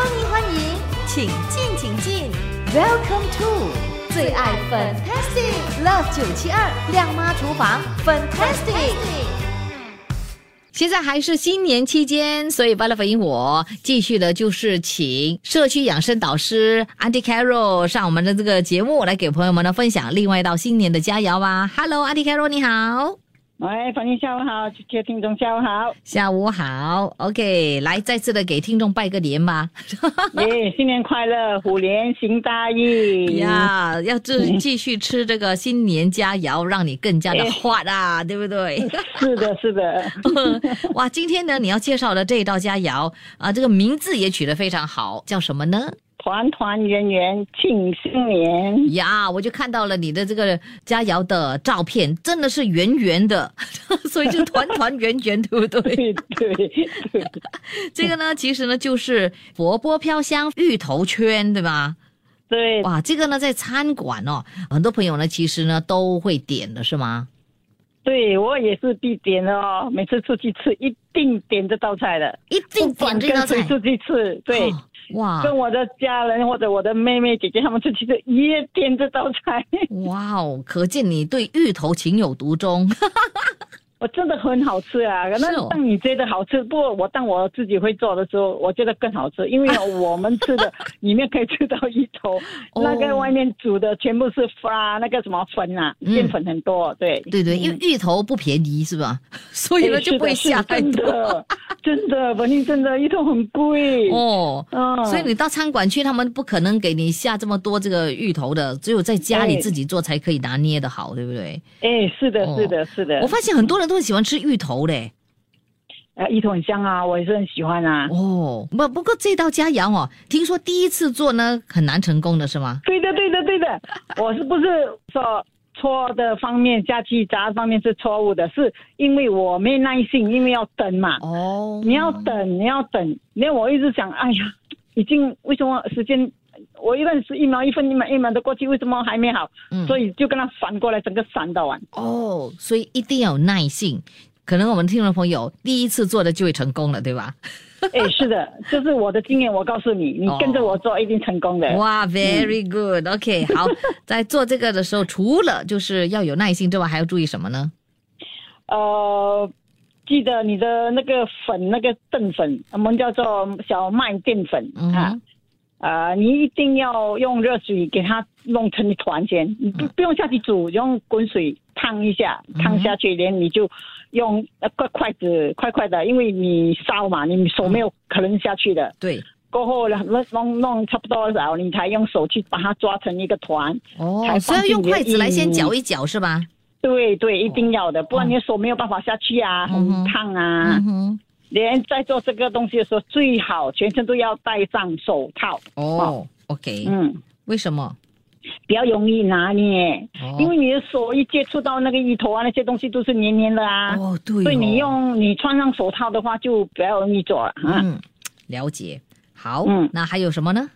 欢迎欢迎，请进请进，Welcome to 最爱 Fantastic Love 九七二亮妈厨房 Fantastic。现在还是新年期间，所以巴拉粉英我继续的就是请社区养生导师 Auntie Carol 上我们的这个节目来给朋友们呢分享另外一道新年的佳肴吧。Hello，Auntie Carol 你好。喂，房英下午好，各位听众下午好，下午好，OK，来再次的给听众拜个年吧。耶，新年快乐，虎年行大运呀！要继继续吃这个新年佳肴，让你更加的 hot 啊，对不对？是的，是的。哇，今天呢，你要介绍的这一道佳肴啊，这个名字也取得非常好，叫什么呢？团团圆圆庆新年呀！我就看到了你的这个佳肴的照片，真的是圆圆的，所以就团团圆圆，对不对？对对对。这个呢，其实呢就是佛波飘香芋头圈，对吧？对。哇，这个呢在餐馆哦，很多朋友呢其实呢都会点的是吗？对我也是必点的哦，每次出去吃一定点这道菜的，一定点这道菜。出去吃，对。哇！跟我的家人或者我的妹妹姐姐他们出去吃，也点这道菜。哇哦，可见你对芋头情有独钟。我真的很好吃啊！可能当你觉得好吃，不过我当我自己会做的时候，我觉得更好吃，因为我们吃的 里面可以吃到芋头，那个外面煮的全部是发那个什么粉啊，淀粉很多。对对对，因为芋头不便宜是吧？所以呢就不会下太多。真的，本 地真的芋头很贵哦。嗯，所以你到餐馆去，他们不可能给你下这么多这个芋头的，只有在家里自己做才可以拿捏的好，对不对？哎，是的，是的，是的。我发现很多人都很喜欢吃芋头嘞。呃，芋头很香啊，我也是很喜欢啊。哦，不，不过这道佳肴哦，听说第一次做呢很难成功的是吗？对的，对的，对的。我是不是说？错的方面，下去炸方面是错误的，是因为我没耐心，因为要等嘛。哦，你要等，你要等，因为我一直想，哎呀，已经为什么时间？我一认是一秒一分一秒一秒的过去，为什么还没好？嗯，所以就跟他反过来，整个闪到完。哦，所以一定要有耐性。可能我们听众朋友第一次做的就会成功了，对吧？哎，是的，这是我的经验。我告诉你，你跟着我做一定成功的。哇，very good。OK，好，在做这个的时候，除了就是要有耐心之外，还要注意什么呢？呃，记得你的那个粉，那个淀粉，我们叫做小麦淀粉啊。啊，你一定要用热水给它弄成一团先，你不不用下去煮，用滚水烫一下，烫下去，连你就用那个筷子快快的，因为你烧嘛，你手没有可能下去的。对，过后弄弄弄差不多然后你才用手去把它抓成一个团。哦，所以要用筷子来先搅一搅是吧？对对，一定要的，不然你手没有办法下去啊，很烫啊。连在做这个东西的时候，最好全身都要戴上手套。哦，OK，嗯，为什么？比较容易拿捏，因为你的手一接触到那个芋头啊，那些东西都是黏黏的啊。哦，对。所以你用你穿上手套的话，就比较容易做了。嗯，了解。好，嗯，那还有什么呢？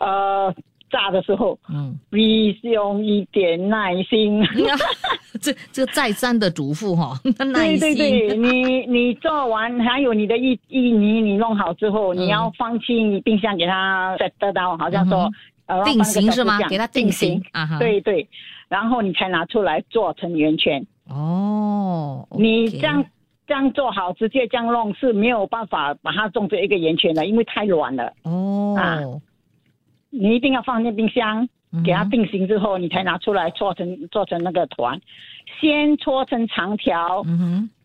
呃。炸的时候，嗯，必须用一点耐心。这这再三的嘱咐哈，耐心。对对对，你你做完，还有你的芋芋泥，你弄好之后，你要放进冰箱给它再得到，好像说呃定型是吗？给它定型啊，对对，然后你才拿出来做成圆圈。哦，你这样这样做好，直接这样弄是没有办法把它种成一个圆圈的，因为太软了。哦啊。你一定要放进冰箱，给它定型之后，你才拿出来搓成做成那个团。先搓成长条，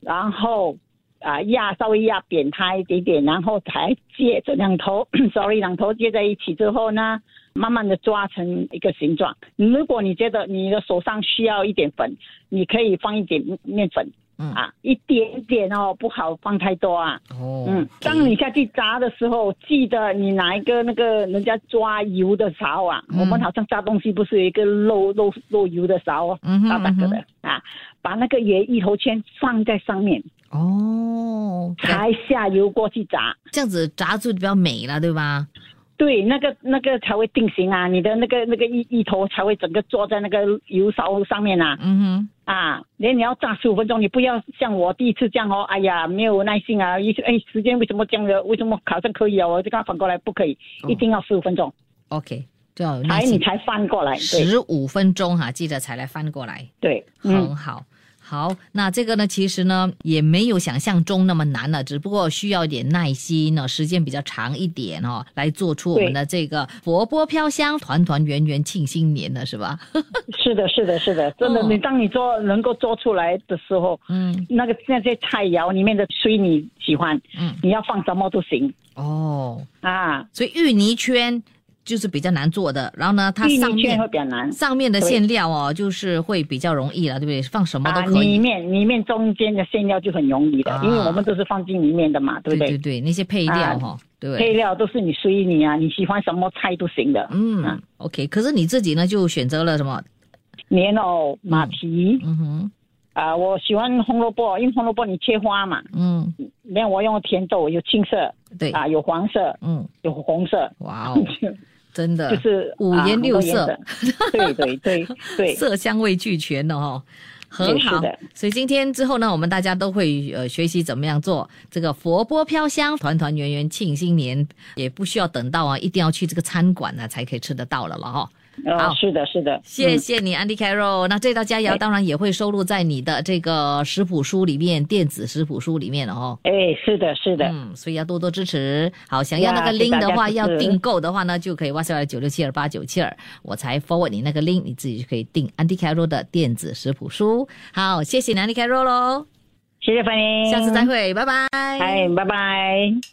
然后啊压稍微压扁它一点点，然后才接着两头，sorry 两头接在一起之后呢，慢慢的抓成一个形状。如果你觉得你的手上需要一点粉，你可以放一点面粉。啊，一点点哦，不好放太多啊。哦，嗯，当你下去炸的时候，记得你拿一个那个人家抓油的勺啊。我们好像炸东西不是有一个漏漏漏油的勺，大大个的啊，把那个圆芋头圈放在上面。哦，才下油锅去炸，这样子炸就比较美了，对吧？对，那个那个才会定型啊，你的那个那个一一头才会整个坐在那个油烧上面啊。嗯哼。啊，连你要炸十五分钟，你不要像我第一次这样哦。哎呀，没有耐心啊！一哎，时间为什么这样的？为什么好像可以啊？我就刚反过来不可以，一定要十五分钟。OK，就要才你才翻过来十五分钟哈，记得才来翻过来。对，很好。好，那这个呢，其实呢也没有想象中那么难了，只不过需要一点耐心呢，时间比较长一点哦，来做出我们的这个佛波飘香，团团圆圆庆新年的是吧？是的，是的，是的，真的，你当你做能够做出来的时候，嗯，那个那些菜肴里面的水你喜欢，嗯，你要放什么都行。哦。啊，所以芋泥圈。就是比较难做的，然后呢，它上面会比较难，上面的馅料哦，就是会比较容易了，对不对？放什么都可以。里面里面中间的馅料就很容易的，因为我们都是放进里面的嘛，对不对？对对对，那些配料哈，对。配料都是你随你啊，你喜欢什么菜都行的。嗯，OK。可是你自己呢，就选择了什么？莲藕、马蹄。嗯哼。啊，我喜欢红萝卜，因为红萝卜你切花嘛。嗯。连我用甜豆，有青色，对啊，有黄色，嗯，有红色。哇哦。真的就是五颜六色，对对对 对，色香味俱全的哦，很好。所以今天之后呢，我们大家都会呃学习怎么样做这个佛钵飘香，团团圆圆庆新年，也不需要等到啊，一定要去这个餐馆呢才可以吃得到了了哈。好，是的，是的，谢谢你，Andy Carroll。那这道佳肴当然也会收录在你的这个食谱书里面，电子食谱书里面了哦。哎，是的，是的，嗯，所以要多多支持。好，想要那个 link 的话，要订购的话呢，就可以 WhatsApp 九六七二八九七二，我才 forward 你那个 link，你自己就可以订 Andy Carroll 的电子食谱书。好，谢谢 Andy Carroll 喽，谢谢欢迎，下次再会，拜拜。哎，拜拜。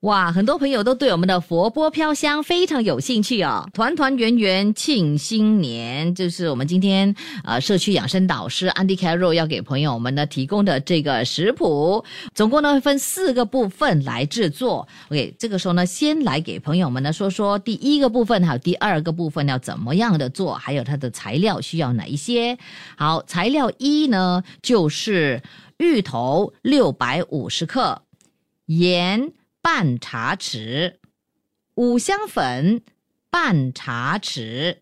哇，很多朋友都对我们的佛钵飘香非常有兴趣哦！团团圆圆庆新年，就是我们今天呃社区养生导师 Andy Carroll 要给朋友们呢提供的这个食谱，总共呢会分四个部分来制作。OK，这个时候呢，先来给朋友们呢说说第一个部分，还有第二个部分要怎么样的做，还有它的材料需要哪一些。好，材料一呢就是芋头六百五十克，盐。半茶匙五香粉，半茶匙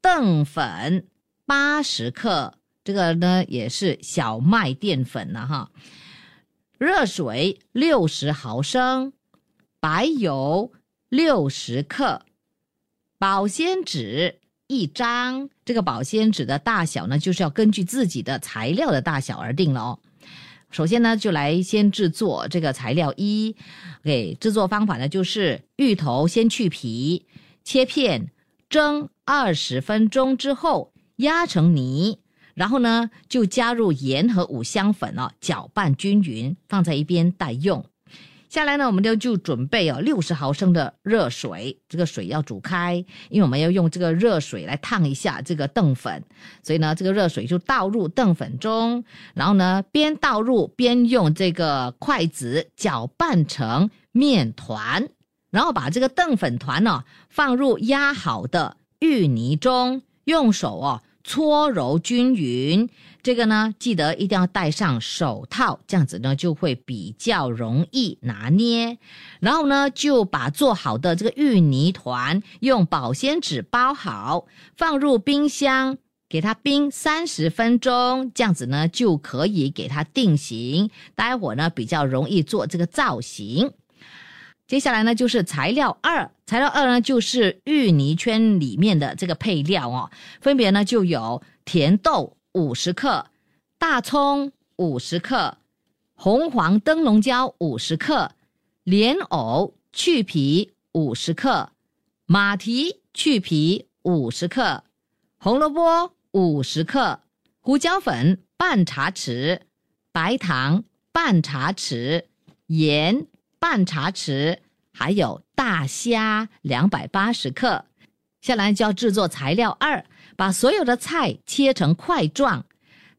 淀粉八十克，这个呢也是小麦淀粉了哈。热水六十毫升，白油六十克，保鲜纸一张。这个保鲜纸的大小呢，就是要根据自己的材料的大小而定了哦。首先呢，就来先制作这个材料一。给制作方法呢，就是芋头先去皮，切片，蒸二十分钟之后压成泥，然后呢就加入盐和五香粉哦，搅拌均匀，放在一边待用。下来呢，我们就就准备哦六十毫升的热水，这个水要煮开，因为我们要用这个热水来烫一下这个淀粉，所以呢，这个热水就倒入淀粉中，然后呢边倒入边用这个筷子搅拌成面团，然后把这个淀粉团呢放入压好的芋泥中，用手哦搓揉均匀。这个呢，记得一定要戴上手套，这样子呢就会比较容易拿捏。然后呢，就把做好的这个芋泥团用保鲜纸包好，放入冰箱，给它冰三十分钟，这样子呢就可以给它定型。待会儿呢比较容易做这个造型。接下来呢就是材料二，材料二呢就是芋泥圈里面的这个配料哦，分别呢就有甜豆。五十克大葱，五十克红黄灯笼椒，五十克莲藕去皮，五十克马蹄去皮，五十克红萝卜，五十克胡椒粉半茶匙，白糖半茶匙，盐半茶匙，还有大虾两百八十克。下来就要制作材料二。把所有的菜切成块状，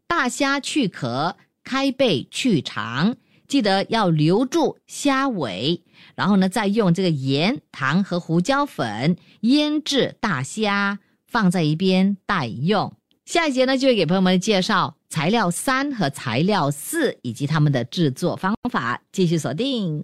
大虾去壳，开背去肠，记得要留住虾尾。然后呢，再用这个盐、糖和胡椒粉腌制大虾，放在一边待用。下一节呢，就会给朋友们介绍材料三和材料四以及他们的制作方法。继续锁定，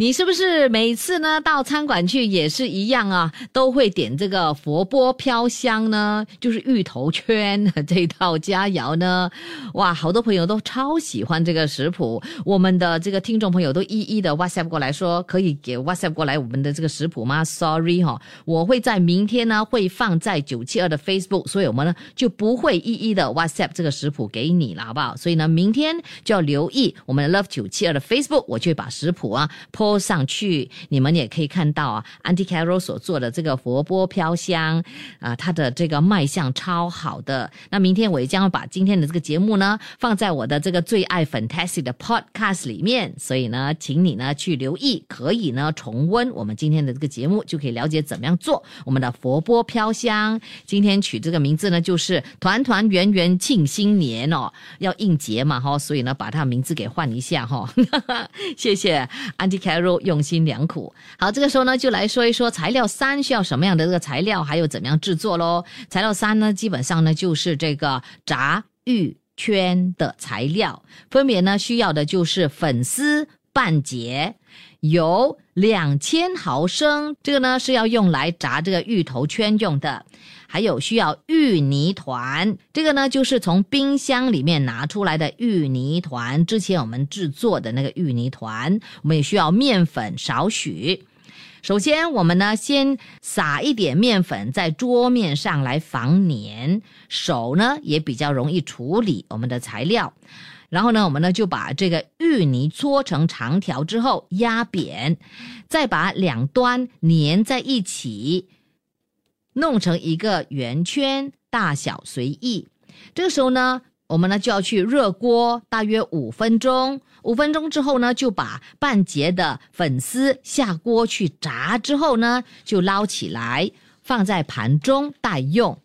你是不是每次呢到餐馆去也是一样啊？都会点这个佛波飘香呢，就是芋头圈这套佳肴呢？哇，好多朋友都超喜欢这个食谱。我们的这个听众朋友都一一的 WhatsApp 过来说，可以给 WhatsApp 过来我们的这个食谱吗？Sorry 哈，我会在明天呢会放在九七二的 Facebook，所以我们呢就不会一一的 WhatsApp 这个食谱给你了，好不好？所以呢，明天就要留意我们的 Love 九七二的 Facebook，我去把食谱啊。播上去，你们也可以看到啊，Andy Carroll 所做的这个佛波飘香啊，它的这个卖相超好的。那明天我也将把今天的这个节目呢放在我的这个最爱 Fantastic 的 Podcast 里面，所以呢，请你呢去留意，可以呢重温我们今天的这个节目，就可以了解怎么样做我们的佛波飘香。今天取这个名字呢，就是团团圆圆庆新年哦，要应节嘛哈，所以呢把它名字给换一下哈。谢谢 Andy Carroll。用心良苦，好，这个时候呢，就来说一说材料三需要什么样的这个材料，还有怎么样制作喽。材料三呢，基本上呢就是这个炸芋圈的材料，分别呢需要的就是粉丝半截，油两千毫升，这个呢是要用来炸这个芋头圈用的。还有需要芋泥团，这个呢就是从冰箱里面拿出来的芋泥团。之前我们制作的那个芋泥团，我们也需要面粉少许。首先，我们呢先撒一点面粉在桌面上来防粘，手呢也比较容易处理我们的材料。然后呢，我们呢就把这个芋泥搓成长条之后压扁，再把两端粘在一起。弄成一个圆圈，大小随意。这个时候呢，我们呢就要去热锅，大约五分钟。五分钟之后呢，就把半截的粉丝下锅去炸。之后呢，就捞起来放在盘中待用。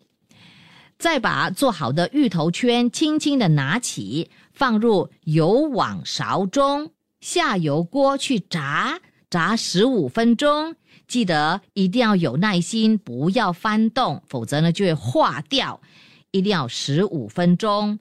再把做好的芋头圈轻轻的拿起，放入油网勺中，下油锅去炸，炸十五分钟。记得一定要有耐心，不要翻动，否则呢就会化掉。一定要十五分钟。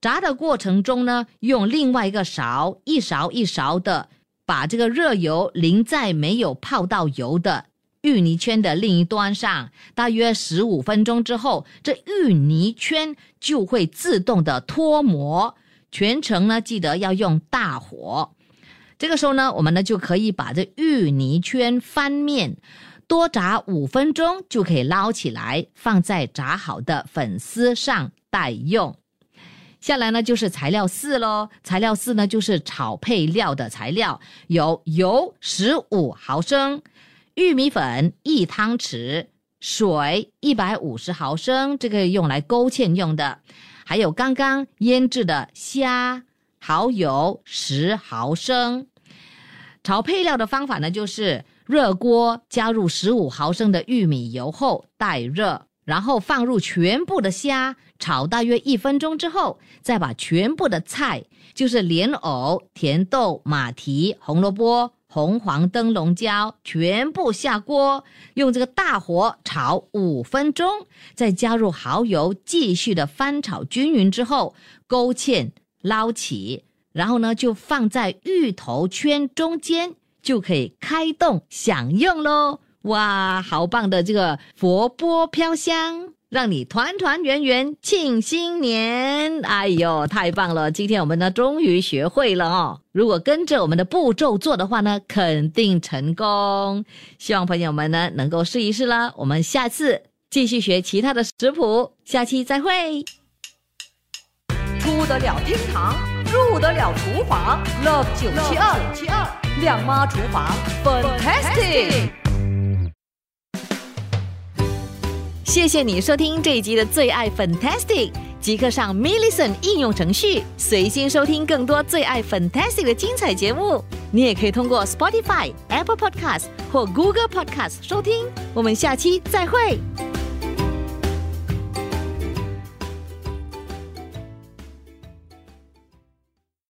炸的过程中呢，用另外一个勺，一勺一勺的把这个热油淋在没有泡到油的芋泥圈的另一端上。大约十五分钟之后，这芋泥圈就会自动的脱模。全程呢，记得要用大火。这个时候呢，我们呢就可以把这芋泥圈翻面，多炸五分钟就可以捞起来，放在炸好的粉丝上待用。下来呢就是材料四喽，材料四呢就是炒配料的材料，有油十五毫升，玉米粉一汤匙，水一百五十毫升，这个用来勾芡用的，还有刚刚腌制的虾。蚝油十毫升，炒配料的方法呢，就是热锅加入十五毫升的玉米油后待热，然后放入全部的虾，炒大约一分钟之后，再把全部的菜，就是莲藕、甜豆、马蹄、红萝卜、红黄灯笼椒，全部下锅，用这个大火炒五分钟，再加入蚝油，继续的翻炒均匀之后，勾芡。捞起，然后呢，就放在芋头圈中间，就可以开动享用喽！哇，好棒的这个佛波飘香，让你团团圆圆庆新年！哎呦，太棒了！今天我们呢，终于学会了哦。如果跟着我们的步骤做的话呢，肯定成功。希望朋友们呢，能够试一试啦。我们下次继续学其他的食谱，下期再会。出得了厅堂，入得了厨房，Love 九七二七二亮妈厨房，Fantastic！谢谢你收听这一集的最爱 Fantastic，即刻上 m i l l i c e n t 应用程序，随心收听更多最爱 Fantastic 的精彩节目。你也可以通过 Spotify、Apple Podcast 或 Google Podcast 收听。我们下期再会。